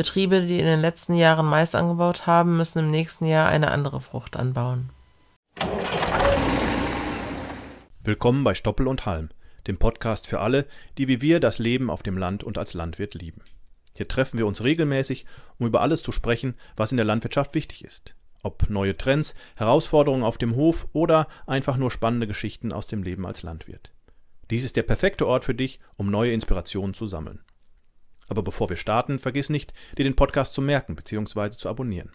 Betriebe, die in den letzten Jahren Mais angebaut haben, müssen im nächsten Jahr eine andere Frucht anbauen. Willkommen bei Stoppel und Halm, dem Podcast für alle, die wie wir das Leben auf dem Land und als Landwirt lieben. Hier treffen wir uns regelmäßig, um über alles zu sprechen, was in der Landwirtschaft wichtig ist. Ob neue Trends, Herausforderungen auf dem Hof oder einfach nur spannende Geschichten aus dem Leben als Landwirt. Dies ist der perfekte Ort für dich, um neue Inspirationen zu sammeln. Aber bevor wir starten, vergiss nicht, dir den Podcast zu merken bzw. zu abonnieren,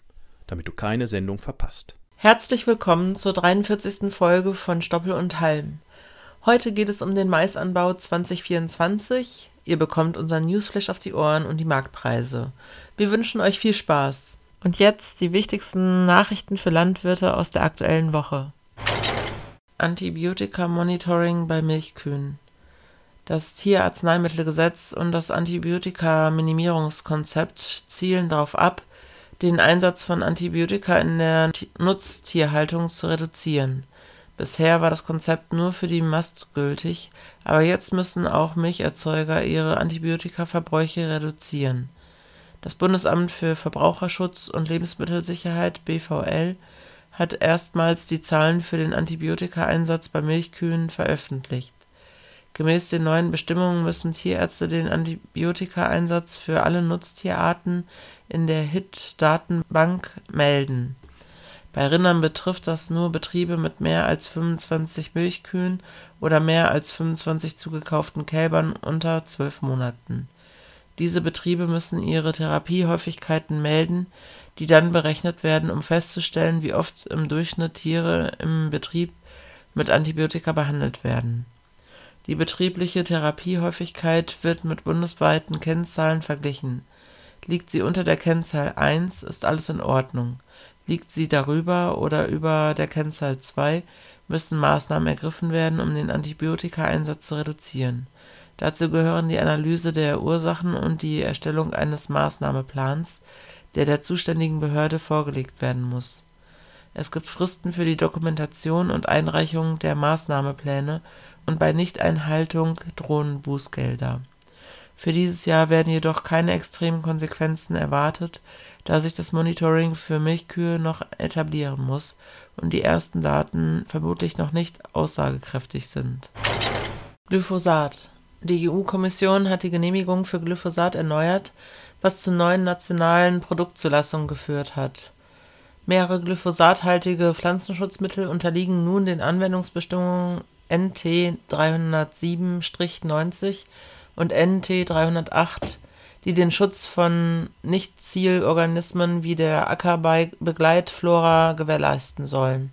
damit du keine Sendung verpasst. Herzlich willkommen zur 43. Folge von Stoppel und Halm. Heute geht es um den Maisanbau 2024. Ihr bekommt unseren Newsflash auf die Ohren und die Marktpreise. Wir wünschen euch viel Spaß. Und jetzt die wichtigsten Nachrichten für Landwirte aus der aktuellen Woche. Antibiotika-Monitoring bei Milchkühen. Das Tierarzneimittelgesetz und das Antibiotika-Minimierungskonzept zielen darauf ab, den Einsatz von Antibiotika in der Nutztierhaltung zu reduzieren. Bisher war das Konzept nur für die Mast gültig, aber jetzt müssen auch Milcherzeuger ihre Antibiotikaverbräuche reduzieren. Das Bundesamt für Verbraucherschutz und Lebensmittelsicherheit BVL hat erstmals die Zahlen für den Antibiotikaeinsatz bei Milchkühen veröffentlicht Gemäß den neuen Bestimmungen müssen Tierärzte den Antibiotikaeinsatz für alle Nutztierarten in der HIT-Datenbank melden. Bei Rindern betrifft das nur Betriebe mit mehr als 25 Milchkühen oder mehr als 25 zugekauften Kälbern unter 12 Monaten. Diese Betriebe müssen ihre Therapiehäufigkeiten melden, die dann berechnet werden, um festzustellen, wie oft im Durchschnitt Tiere im Betrieb mit Antibiotika behandelt werden die betriebliche Therapiehäufigkeit wird mit bundesweiten Kennzahlen verglichen. Liegt sie unter der Kennzahl 1, ist alles in Ordnung. Liegt sie darüber oder über der Kennzahl 2, müssen Maßnahmen ergriffen werden, um den Antibiotikaeinsatz zu reduzieren. Dazu gehören die Analyse der Ursachen und die Erstellung eines Maßnahmeplans, der der zuständigen Behörde vorgelegt werden muss. Es gibt Fristen für die Dokumentation und Einreichung der Maßnahmepläne und bei Nichteinhaltung drohen Bußgelder. Für dieses Jahr werden jedoch keine extremen Konsequenzen erwartet, da sich das Monitoring für Milchkühe noch etablieren muss und die ersten Daten vermutlich noch nicht aussagekräftig sind. Glyphosat. Die EU-Kommission hat die Genehmigung für Glyphosat erneuert, was zu neuen nationalen Produktzulassungen geführt hat. Mehrere glyphosathaltige Pflanzenschutzmittel unterliegen nun den Anwendungsbestimmungen NT 307-90 und NT 308, die den Schutz von Nichtzielorganismen wie der Ackerbegleitflora gewährleisten sollen.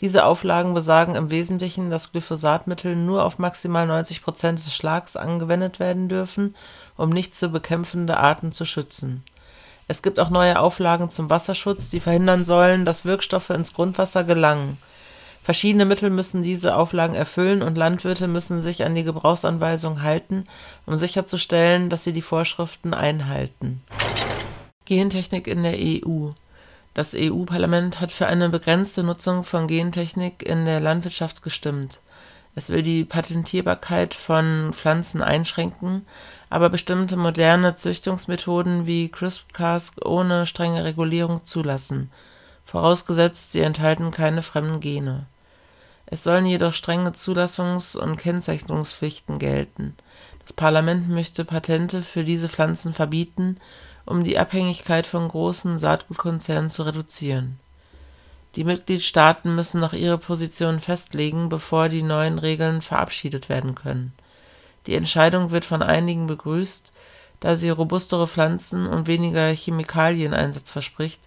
Diese Auflagen besagen im Wesentlichen, dass Glyphosatmittel nur auf maximal 90 Prozent des Schlags angewendet werden dürfen, um nicht zu bekämpfende Arten zu schützen. Es gibt auch neue Auflagen zum Wasserschutz, die verhindern sollen, dass Wirkstoffe ins Grundwasser gelangen Verschiedene Mittel müssen diese Auflagen erfüllen und Landwirte müssen sich an die Gebrauchsanweisung halten, um sicherzustellen, dass sie die Vorschriften einhalten. Gentechnik in der EU Das EU-Parlament hat für eine begrenzte Nutzung von Gentechnik in der Landwirtschaft gestimmt. Es will die Patentierbarkeit von Pflanzen einschränken, aber bestimmte moderne Züchtungsmethoden wie CRISPR-Cas ohne strenge Regulierung zulassen, vorausgesetzt sie enthalten keine fremden Gene es sollen jedoch strenge Zulassungs und Kennzeichnungspflichten gelten. Das Parlament möchte Patente für diese Pflanzen verbieten, um die Abhängigkeit von großen Saatgutkonzernen zu reduzieren. Die Mitgliedstaaten müssen noch ihre Position festlegen, bevor die neuen Regeln verabschiedet werden können. Die Entscheidung wird von einigen begrüßt, da sie robustere Pflanzen und weniger Chemikalieneinsatz verspricht,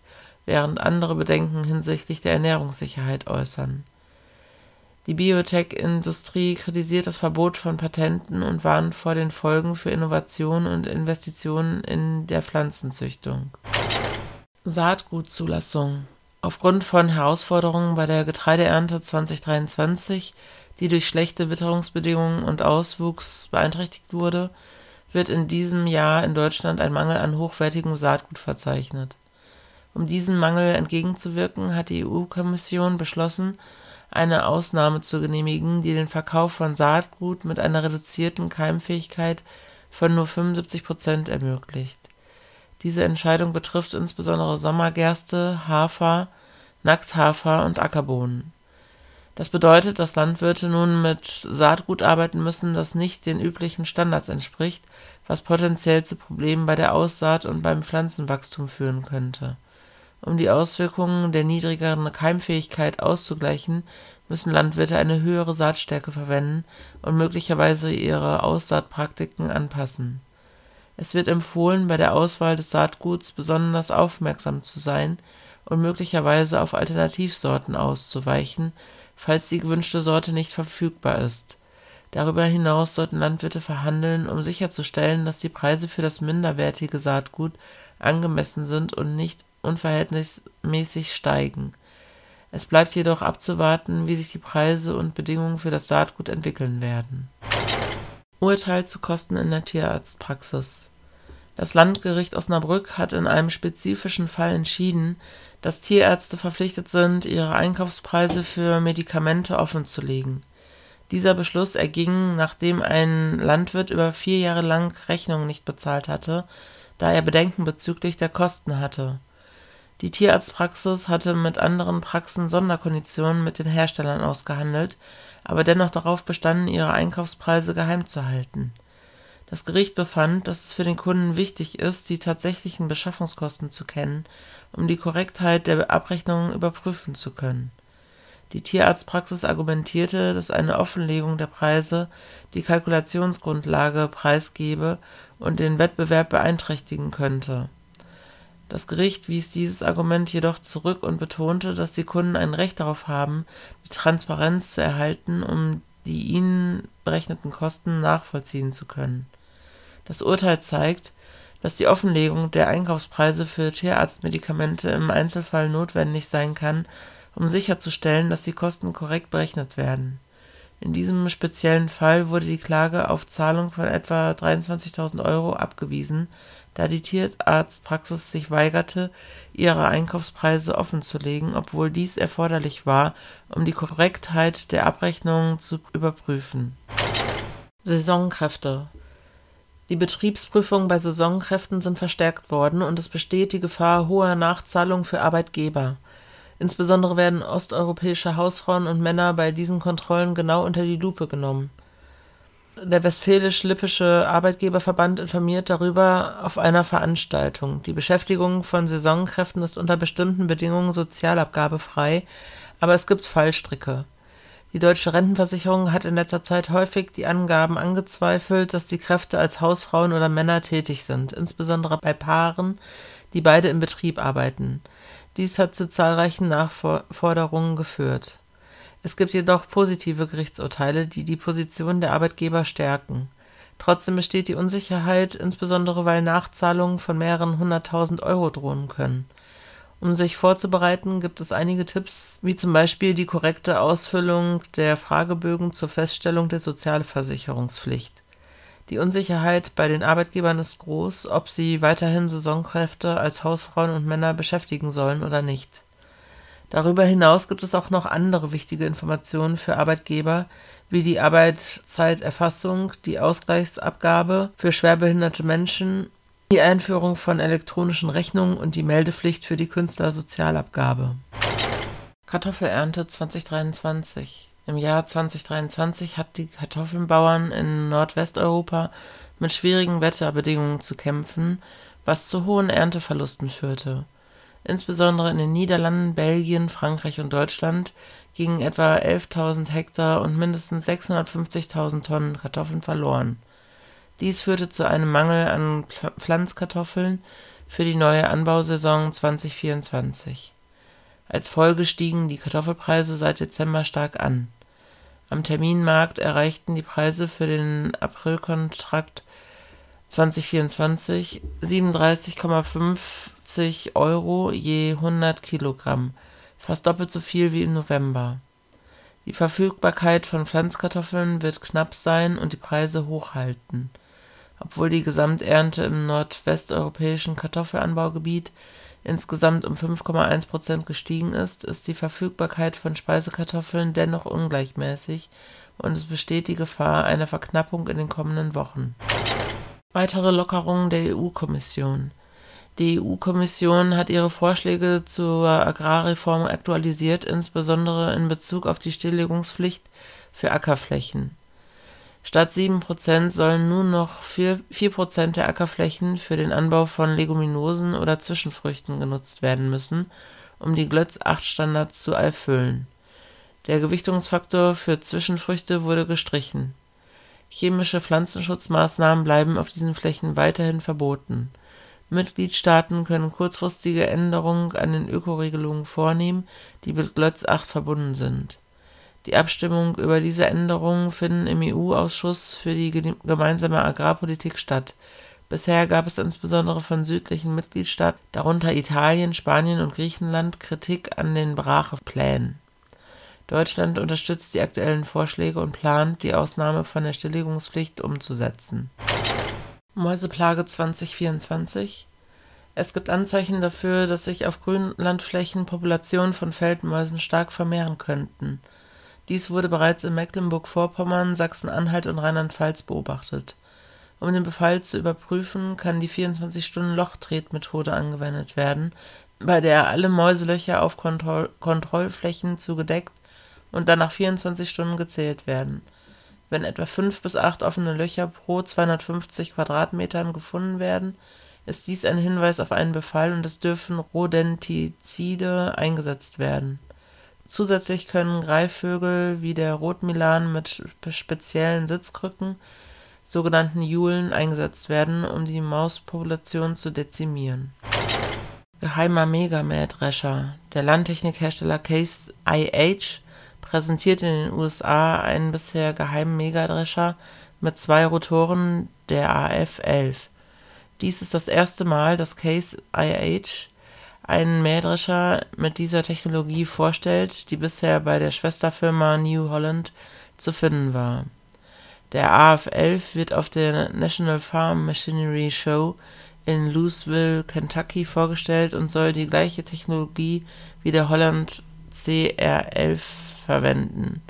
während andere Bedenken hinsichtlich der Ernährungssicherheit äußern die Biotech-Industrie kritisiert das Verbot von Patenten und warnt vor den Folgen für Innovation und Investitionen in der Pflanzenzüchtung. Saatgutzulassung Aufgrund von Herausforderungen bei der Getreideernte 2023, die durch schlechte Witterungsbedingungen und Auswuchs beeinträchtigt wurde, wird in diesem Jahr in Deutschland ein Mangel an hochwertigem Saatgut verzeichnet. Um diesem Mangel entgegenzuwirken, hat die EU-Kommission beschlossen eine Ausnahme zu genehmigen, die den Verkauf von Saatgut mit einer reduzierten Keimfähigkeit von nur 75 Prozent ermöglicht. Diese Entscheidung betrifft insbesondere Sommergerste, Hafer, Nackthafer und Ackerbohnen. Das bedeutet, dass Landwirte nun mit Saatgut arbeiten müssen, das nicht den üblichen Standards entspricht, was potenziell zu Problemen bei der Aussaat und beim Pflanzenwachstum führen könnte. Um die Auswirkungen der niedrigeren Keimfähigkeit auszugleichen, müssen Landwirte eine höhere Saatstärke verwenden und möglicherweise ihre Aussaatpraktiken anpassen. Es wird empfohlen, bei der Auswahl des Saatguts besonders aufmerksam zu sein und möglicherweise auf Alternativsorten auszuweichen, falls die gewünschte Sorte nicht verfügbar ist. Darüber hinaus sollten Landwirte verhandeln, um sicherzustellen, dass die Preise für das minderwertige Saatgut angemessen sind und nicht unverhältnismäßig steigen. Es bleibt jedoch abzuwarten, wie sich die Preise und Bedingungen für das Saatgut entwickeln werden. Urteil zu Kosten in der Tierarztpraxis Das Landgericht Osnabrück hat in einem spezifischen Fall entschieden, dass Tierärzte verpflichtet sind, ihre Einkaufspreise für Medikamente offenzulegen. Dieser Beschluss erging, nachdem ein Landwirt über vier Jahre lang Rechnungen nicht bezahlt hatte, da er Bedenken bezüglich der Kosten hatte. Die Tierarztpraxis hatte mit anderen Praxen Sonderkonditionen mit den Herstellern ausgehandelt, aber dennoch darauf bestanden, ihre Einkaufspreise geheim zu halten. Das Gericht befand, dass es für den Kunden wichtig ist, die tatsächlichen Beschaffungskosten zu kennen, um die Korrektheit der Abrechnungen überprüfen zu können. Die Tierarztpraxis argumentierte, dass eine Offenlegung der Preise die Kalkulationsgrundlage preisgebe und den Wettbewerb beeinträchtigen könnte das Gericht wies dieses Argument jedoch zurück und betonte, dass die Kunden ein Recht darauf haben, die Transparenz zu erhalten, um die ihnen berechneten Kosten nachvollziehen zu können. Das Urteil zeigt, dass die Offenlegung der Einkaufspreise für Tierarztmedikamente im Einzelfall notwendig sein kann, um sicherzustellen, dass die Kosten korrekt berechnet werden. In diesem speziellen Fall wurde die Klage auf Zahlung von etwa 23.000 Euro abgewiesen da die Tierarztpraxis sich weigerte, ihre Einkaufspreise offenzulegen, obwohl dies erforderlich war, um die Korrektheit der Abrechnungen zu überprüfen. Saisonkräfte Die Betriebsprüfungen bei Saisonkräften sind verstärkt worden und es besteht die Gefahr hoher Nachzahlungen für Arbeitgeber. Insbesondere werden osteuropäische Hausfrauen und Männer bei diesen Kontrollen genau unter die Lupe genommen der Westfälisch-Lippische Arbeitgeberverband informiert darüber auf einer Veranstaltung. Die Beschäftigung von Saisonkräften ist unter bestimmten Bedingungen sozialabgabefrei, aber es gibt Fallstricke. Die Deutsche Rentenversicherung hat in letzter Zeit häufig die Angaben angezweifelt, dass die Kräfte als Hausfrauen oder Männer tätig sind, insbesondere bei Paaren, die beide im Betrieb arbeiten. Dies hat zu zahlreichen Nachforderungen geführt es gibt jedoch positive Gerichtsurteile, die die Position der Arbeitgeber stärken. Trotzdem besteht die Unsicherheit, insbesondere weil Nachzahlungen von mehreren hunderttausend Euro drohen können. Um sich vorzubereiten, gibt es einige Tipps, wie zum Beispiel die korrekte Ausfüllung der Fragebögen zur Feststellung der Sozialversicherungspflicht. Die Unsicherheit bei den Arbeitgebern ist groß, ob sie weiterhin Saisonkräfte als Hausfrauen und Männer beschäftigen sollen oder nicht Darüber hinaus gibt es auch noch andere wichtige Informationen für Arbeitgeber, wie die Arbeitszeiterfassung, die Ausgleichsabgabe für schwerbehinderte Menschen, die Einführung von elektronischen Rechnungen und die Meldepflicht für die Künstlersozialabgabe. Kartoffelernte 2023 Im Jahr 2023 hat die Kartoffelbauern in Nordwesteuropa mit schwierigen Wetterbedingungen zu kämpfen, was zu hohen Ernteverlusten führte Insbesondere in den Niederlanden, Belgien, Frankreich und Deutschland gingen etwa 11.000 Hektar und mindestens 650.000 Tonnen Kartoffeln verloren. Dies führte zu einem Mangel an Pflanzkartoffeln für die neue Anbausaison 2024. Als Folge stiegen die Kartoffelpreise seit Dezember stark an. Am Terminmarkt erreichten die Preise für den Aprilkontrakt 2024 37,50 Euro je 100 Kilogramm, fast doppelt so viel wie im November. Die Verfügbarkeit von Pflanzkartoffeln wird knapp sein und die Preise hoch halten. Obwohl die Gesamternte im nordwesteuropäischen Kartoffelanbaugebiet insgesamt um 5,1 Prozent gestiegen ist, ist die Verfügbarkeit von Speisekartoffeln dennoch ungleichmäßig und es besteht die Gefahr einer Verknappung in den kommenden Wochen Weitere Lockerungen der EU-Kommission Die EU-Kommission hat ihre Vorschläge zur Agrarreform aktualisiert, insbesondere in Bezug auf die Stilllegungspflicht für Ackerflächen. Statt 7% sollen nun noch 4%, 4 der Ackerflächen für den Anbau von Leguminosen oder Zwischenfrüchten genutzt werden müssen, um die GLÖTZ-8-Standards zu erfüllen. Der Gewichtungsfaktor für Zwischenfrüchte wurde gestrichen. Chemische Pflanzenschutzmaßnahmen bleiben auf diesen Flächen weiterhin verboten Mitgliedstaaten können kurzfristige Änderungen an den Ökoregelungen vornehmen, die mit GLÖTZ 8 verbunden sind. Die Abstimmungen über diese Änderungen finden im EU-Ausschuss für die gemeinsame Agrarpolitik statt. Bisher gab es insbesondere von südlichen Mitgliedstaaten, darunter Italien, Spanien und Griechenland, Kritik an den Brache-Plänen. Deutschland unterstützt die aktuellen Vorschläge und plant, die Ausnahme von der Stilllegungspflicht umzusetzen Mäuseplage 2024. Es gibt Anzeichen dafür, dass sich auf Grünlandflächen Populationen von Feldmäusen stark vermehren könnten. Dies wurde bereits in Mecklenburg-Vorpommern, Sachsen-Anhalt und Rheinland-Pfalz beobachtet. Um den Befall zu überprüfen, kann die 24-Stunden-Lochtretmethode angewendet werden, bei der alle Mäuselöcher auf Kontroll Kontrollflächen zugedeckt und dann nach 24 Stunden gezählt werden wenn etwa fünf bis acht offene Löcher pro 250 Quadratmetern gefunden werden, ist dies ein Hinweis auf einen Befall und es dürfen Rodentizide eingesetzt werden. Zusätzlich können Greifvögel wie der Rotmilan mit speziellen Sitzkrücken, sogenannten Julen, eingesetzt werden, um die Mauspopulation zu dezimieren. Geheimer Megamähdrescher. Der Landtechnikhersteller Case IH präsentiert in den USA einen bisher geheimen Megadrescher mit zwei Rotoren der AF-11. Dies ist das erste Mal, dass Case IH einen Mähdrescher mit dieser Technologie vorstellt, die bisher bei der Schwesterfirma New Holland zu finden war. Der AF-11 wird auf der National Farm Machinery Show in Louisville, Kentucky vorgestellt und soll die gleiche Technologie wie der Holland CR11 verwenden.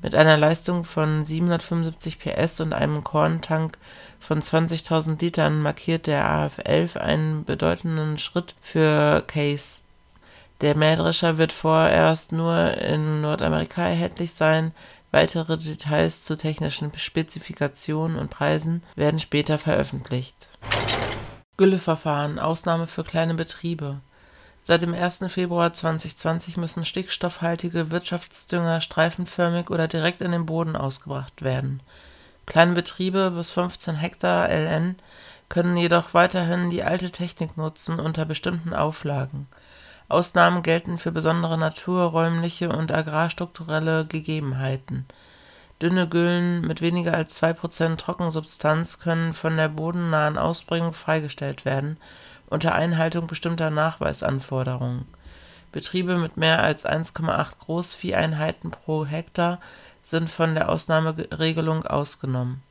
Mit einer Leistung von 775 PS und einem Korntank von 20.000 Litern markiert der AF-11 einen bedeutenden Schritt für Case. Der Mähdrescher wird vorerst nur in Nordamerika erhältlich sein, weitere Details zu technischen Spezifikationen und Preisen werden später veröffentlicht. Gülleverfahren Ausnahme für kleine Betriebe Seit dem 1. Februar 2020 müssen stickstoffhaltige Wirtschaftsdünger streifenförmig oder direkt in den Boden ausgebracht werden. Kleine Betriebe bis 15 Hektar LN können jedoch weiterhin die alte Technik nutzen unter bestimmten Auflagen. Ausnahmen gelten für besondere naturräumliche und agrarstrukturelle Gegebenheiten. Dünne Güllen mit weniger als 2% Trockensubstanz können von der bodennahen Ausbringung freigestellt werden unter Einhaltung bestimmter Nachweisanforderungen. Betriebe mit mehr als 1,8 Großvieheinheiten pro Hektar sind von der Ausnahmeregelung ausgenommen.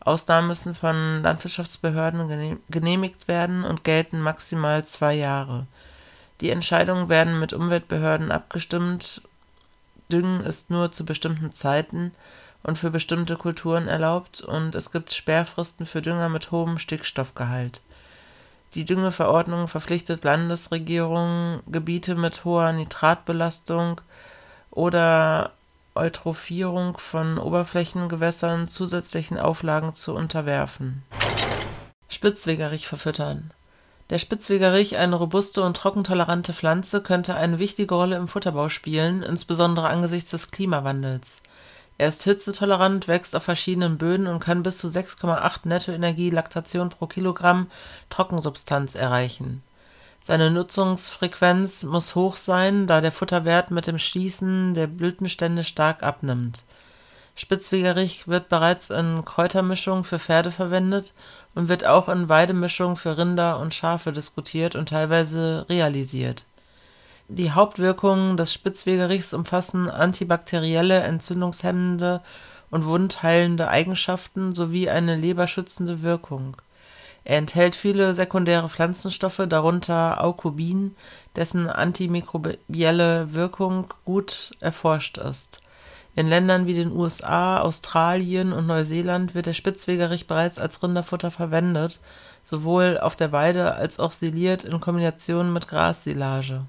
Ausnahmen müssen von Landwirtschaftsbehörden genehmigt werden und gelten maximal zwei Jahre. Die Entscheidungen werden mit Umweltbehörden abgestimmt. Düngen ist nur zu bestimmten Zeiten und für bestimmte Kulturen erlaubt und es gibt Sperrfristen für Dünger mit hohem Stickstoffgehalt die Düngeverordnung verpflichtet Landesregierungen, Gebiete mit hoher Nitratbelastung oder Eutrophierung von Oberflächengewässern zusätzlichen Auflagen zu unterwerfen. Spitzwegerich verfüttern. Der Spitzwegerich, eine robuste und trockentolerante Pflanze, könnte eine wichtige Rolle im Futterbau spielen, insbesondere angesichts des Klimawandels er ist hitzetolerant, wächst auf verschiedenen Böden und kann bis zu 6,8 Nettoenergie-Laktation pro Kilogramm Trockensubstanz erreichen. Seine Nutzungsfrequenz muss hoch sein, da der Futterwert mit dem Schließen der Blütenstände stark abnimmt. Spitzwegerich wird bereits in Kräutermischung für Pferde verwendet und wird auch in Weidemischung für Rinder und Schafe diskutiert und teilweise realisiert die Hauptwirkungen des Spitzwegerichs umfassen antibakterielle, entzündungshemmende und wundheilende Eigenschaften sowie eine leberschützende Wirkung. Er enthält viele sekundäre Pflanzenstoffe, darunter Aucubin, dessen antimikrobielle Wirkung gut erforscht ist. In Ländern wie den USA, Australien und Neuseeland wird der Spitzwegerich bereits als Rinderfutter verwendet, sowohl auf der Weide als auch siliert in Kombination mit Grassilage.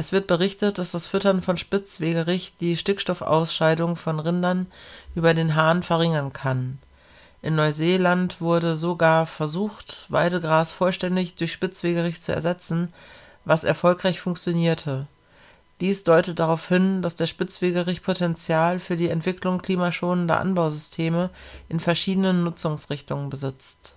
Es wird berichtet, dass das Füttern von Spitzwegerich die Stickstoffausscheidung von Rindern über den Hahn verringern kann. In Neuseeland wurde sogar versucht, Weidegras vollständig durch Spitzwegerich zu ersetzen, was erfolgreich funktionierte. Dies deutet darauf hin, dass der Spitzwegerich Potenzial für die Entwicklung klimaschonender Anbausysteme in verschiedenen Nutzungsrichtungen besitzt.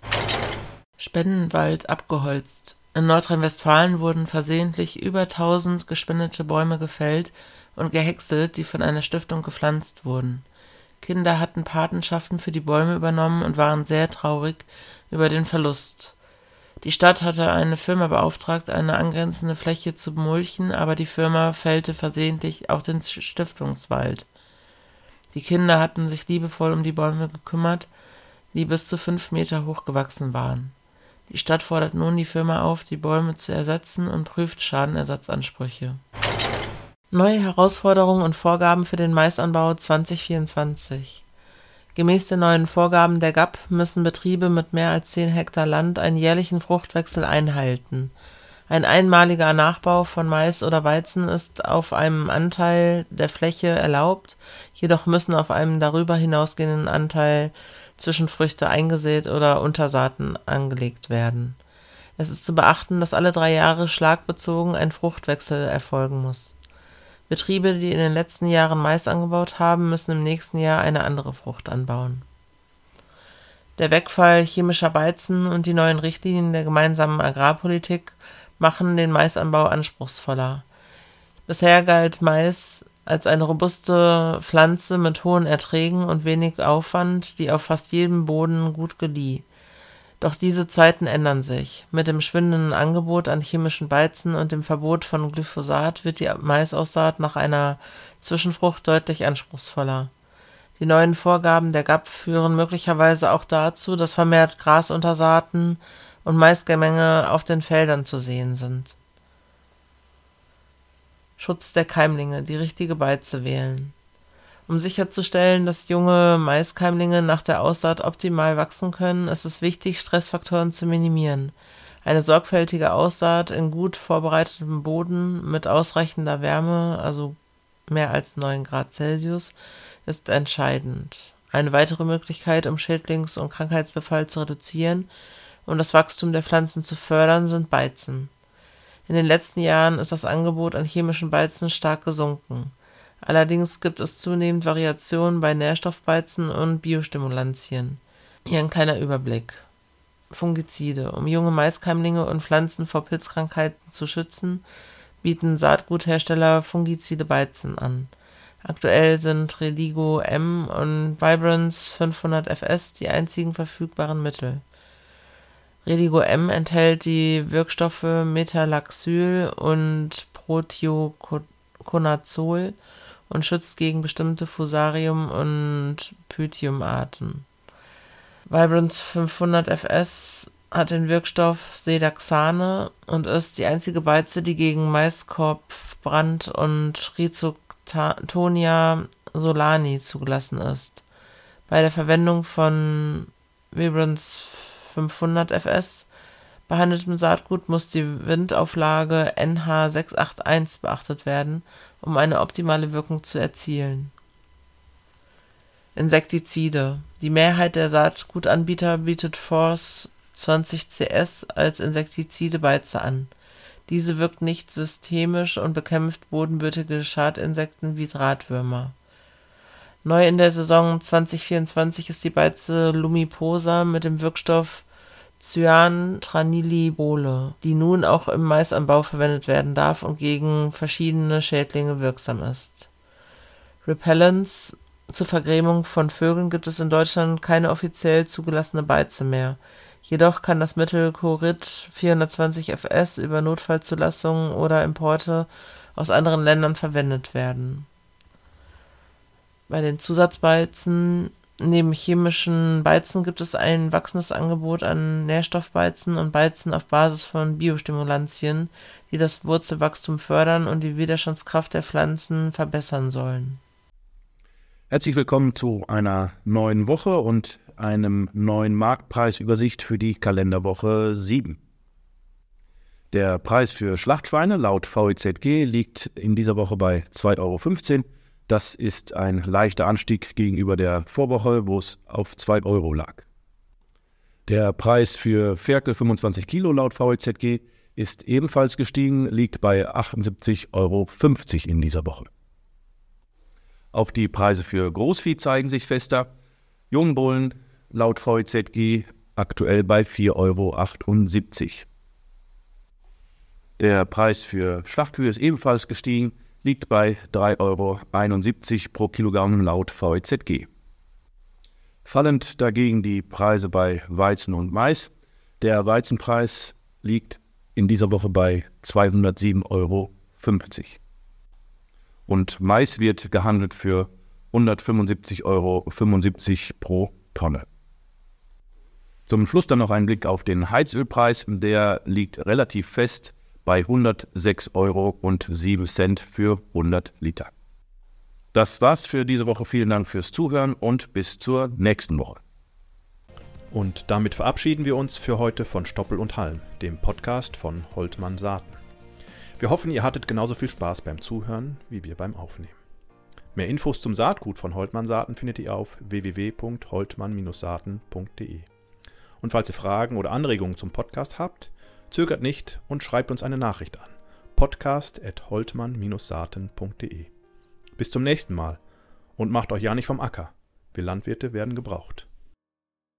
Spendenwald abgeholzt in Nordrhein-Westfalen wurden versehentlich über 1000 gespendete Bäume gefällt und gehäckselt, die von einer Stiftung gepflanzt wurden. Kinder hatten Patenschaften für die Bäume übernommen und waren sehr traurig über den Verlust. Die Stadt hatte eine Firma beauftragt, eine angrenzende Fläche zu mulchen, aber die Firma fällte versehentlich auch den Stiftungswald. Die Kinder hatten sich liebevoll um die Bäume gekümmert, die bis zu fünf Meter hoch gewachsen waren die Stadt fordert nun die Firma auf, die Bäume zu ersetzen und prüft Schadenersatzansprüche. Neue Herausforderungen und Vorgaben für den Maisanbau 2024 Gemäß den neuen Vorgaben der GAP müssen Betriebe mit mehr als 10 Hektar Land einen jährlichen Fruchtwechsel einhalten. Ein einmaliger Nachbau von Mais oder Weizen ist auf einem Anteil der Fläche erlaubt, jedoch müssen auf einem darüber hinausgehenden Anteil Zwischenfrüchte eingesät oder Untersaaten angelegt werden. Es ist zu beachten, dass alle drei Jahre schlagbezogen ein Fruchtwechsel erfolgen muss. Betriebe, die in den letzten Jahren Mais angebaut haben, müssen im nächsten Jahr eine andere Frucht anbauen. Der Wegfall chemischer Weizen und die neuen Richtlinien der gemeinsamen Agrarpolitik machen den Maisanbau anspruchsvoller. Bisher galt Mais als eine robuste Pflanze mit hohen Erträgen und wenig Aufwand, die auf fast jedem Boden gut gedieh. Doch diese Zeiten ändern sich. Mit dem schwindenden Angebot an chemischen Beizen und dem Verbot von Glyphosat wird die Maisaussaat nach einer Zwischenfrucht deutlich anspruchsvoller. Die neuen Vorgaben der GAP führen möglicherweise auch dazu, dass vermehrt Grasuntersaaten und Maisgemenge auf den Feldern zu sehen sind Schutz der Keimlinge, die richtige Beize wählen. Um sicherzustellen, dass junge Maiskeimlinge nach der Aussaat optimal wachsen können, ist es wichtig, Stressfaktoren zu minimieren. Eine sorgfältige Aussaat in gut vorbereitetem Boden mit ausreichender Wärme, also mehr als 9 Grad Celsius, ist entscheidend. Eine weitere Möglichkeit, um Schädlings- und Krankheitsbefall zu reduzieren und das Wachstum der Pflanzen zu fördern, sind Beizen in den letzten Jahren ist das Angebot an chemischen Beizen stark gesunken. Allerdings gibt es zunehmend Variationen bei Nährstoffbeizen und Biostimulantien. Hier ein kleiner Überblick. Fungizide. Um junge Maiskeimlinge und Pflanzen vor Pilzkrankheiten zu schützen, bieten Saatguthersteller fungizide Beizen an. Aktuell sind Redigo M und Vibrance 500 FS die einzigen verfügbaren Mittel Redigo M enthält die Wirkstoffe Metalaxyl und Prothioconazol und schützt gegen bestimmte Fusarium- und Pythium-Arten. Vibrance 500 FS hat den Wirkstoff Sedaxane und ist die einzige Beize, die gegen Maiskopfbrand und Rhizotonia solani zugelassen ist. Bei der Verwendung von Vibrance 500 fs behandeltem Saatgut muss die Windauflage NH681 beachtet werden, um eine optimale Wirkung zu erzielen. Insektizide Die Mehrheit der Saatgutanbieter bietet Force 20CS als Insektizide-Beize an. Diese wirkt nicht systemisch und bekämpft bodenbürtige Schadinsekten wie Drahtwürmer Neu in der Saison 2024 ist die Beize Lumiposa mit dem Wirkstoff Cyantranilibole, die nun auch im Maisanbau verwendet werden darf und gegen verschiedene Schädlinge wirksam ist. Repellents zur Vergrämung von Vögeln gibt es in Deutschland keine offiziell zugelassene Beize mehr. Jedoch kann das Mittel Corit 420 FS über Notfallzulassungen oder Importe aus anderen Ländern verwendet werden bei den Zusatzbeizen neben chemischen Beizen gibt es ein wachsendes Angebot an Nährstoffbeizen und Beizen auf Basis von Biostimulantien, die das Wurzelwachstum fördern und die Widerstandskraft der Pflanzen verbessern sollen. Herzlich willkommen zu einer neuen Woche und einem neuen Marktpreisübersicht für die Kalenderwoche 7. Der Preis für Schlachtschweine laut VEZG liegt in dieser Woche bei 2,15 Euro. Das ist ein leichter Anstieg gegenüber der Vorwoche, wo es auf 2 Euro lag. Der Preis für Ferkel 25 Kilo laut VEZG ist ebenfalls gestiegen, liegt bei 78,50 Euro in dieser Woche. Auch die Preise für Großvieh zeigen sich fester. Jungbullen laut VEZG aktuell bei 4,78 Euro. Der Preis für Schlachtkühe ist ebenfalls gestiegen, liegt bei 3,71 Euro pro Kilogramm laut VEZG. Fallend dagegen die Preise bei Weizen und Mais. Der Weizenpreis liegt in dieser Woche bei 207,50 Euro. Und Mais wird gehandelt für 175,75 Euro pro Tonne. Zum Schluss dann noch ein Blick auf den Heizölpreis. Der liegt relativ fest bei 106,07 Euro für 100 Liter. Das war's für diese Woche. Vielen Dank fürs Zuhören und bis zur nächsten Woche. Und damit verabschieden wir uns für heute von Stoppel und Halm, dem Podcast von Holtmann Saaten. Wir hoffen, ihr hattet genauso viel Spaß beim Zuhören wie wir beim Aufnehmen. Mehr Infos zum Saatgut von Holtmann Saaten findet ihr auf www.holtmann-saaten.de. Und falls ihr Fragen oder Anregungen zum Podcast habt, zögert nicht und schreibt uns eine Nachricht an. podcast.holtmann-saaten.de. Bis zum nächsten Mal und macht euch ja nicht vom Acker. Wir Landwirte werden gebraucht.